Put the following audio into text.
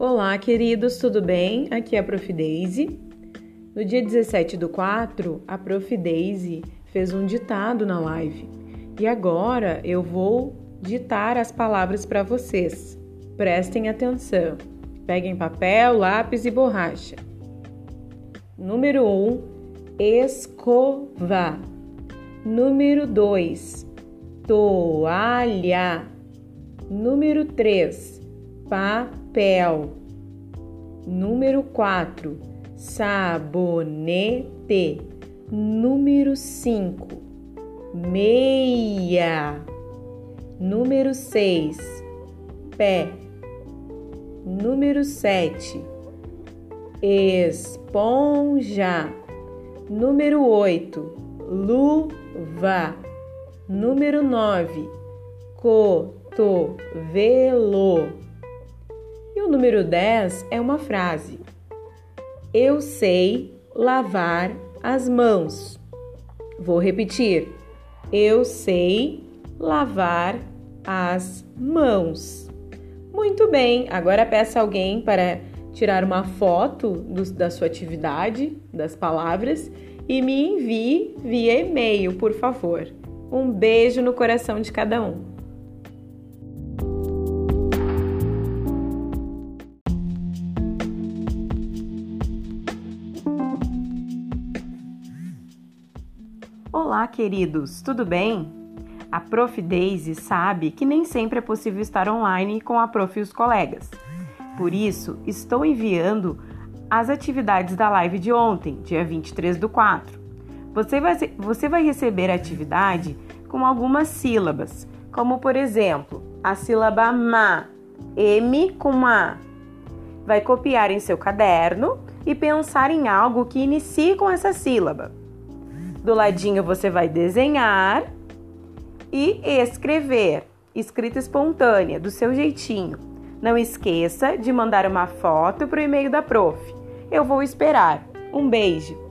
Olá, queridos, tudo bem? Aqui é a Prof. Daisy. No dia 17 do 4, a Prof. Daisy fez um ditado na live. E agora eu vou ditar as palavras para vocês. Prestem atenção. Peguem papel, lápis e borracha. Número 1, um, escova. Número 2, toalha. Número 3, papel. Número 4, sabonete. Número 5, meia. Número 6, pé. Número 7, esponja. Número 8, luva. Número 9, cotovelo. E o número 10 é uma frase. Eu sei lavar as mãos. Vou repetir. Eu sei lavar as mãos. Muito bem, agora peça alguém para tirar uma foto do, da sua atividade, das palavras, e me envie via e-mail, por favor. Um beijo no coração de cada um. Olá, queridos, tudo bem? A Prof. Daisy sabe que nem sempre é possível estar online com a Prof e os colegas. Por isso, estou enviando as atividades da live de ontem, dia 23 do 4. Você vai, você vai receber a atividade com algumas sílabas, como por exemplo, a sílaba ma, M com A. Vai copiar em seu caderno e pensar em algo que inicie com essa sílaba. Do ladinho você vai desenhar e escrever, escrita espontânea, do seu jeitinho. Não esqueça de mandar uma foto para o e-mail da prof. Eu vou esperar. Um beijo!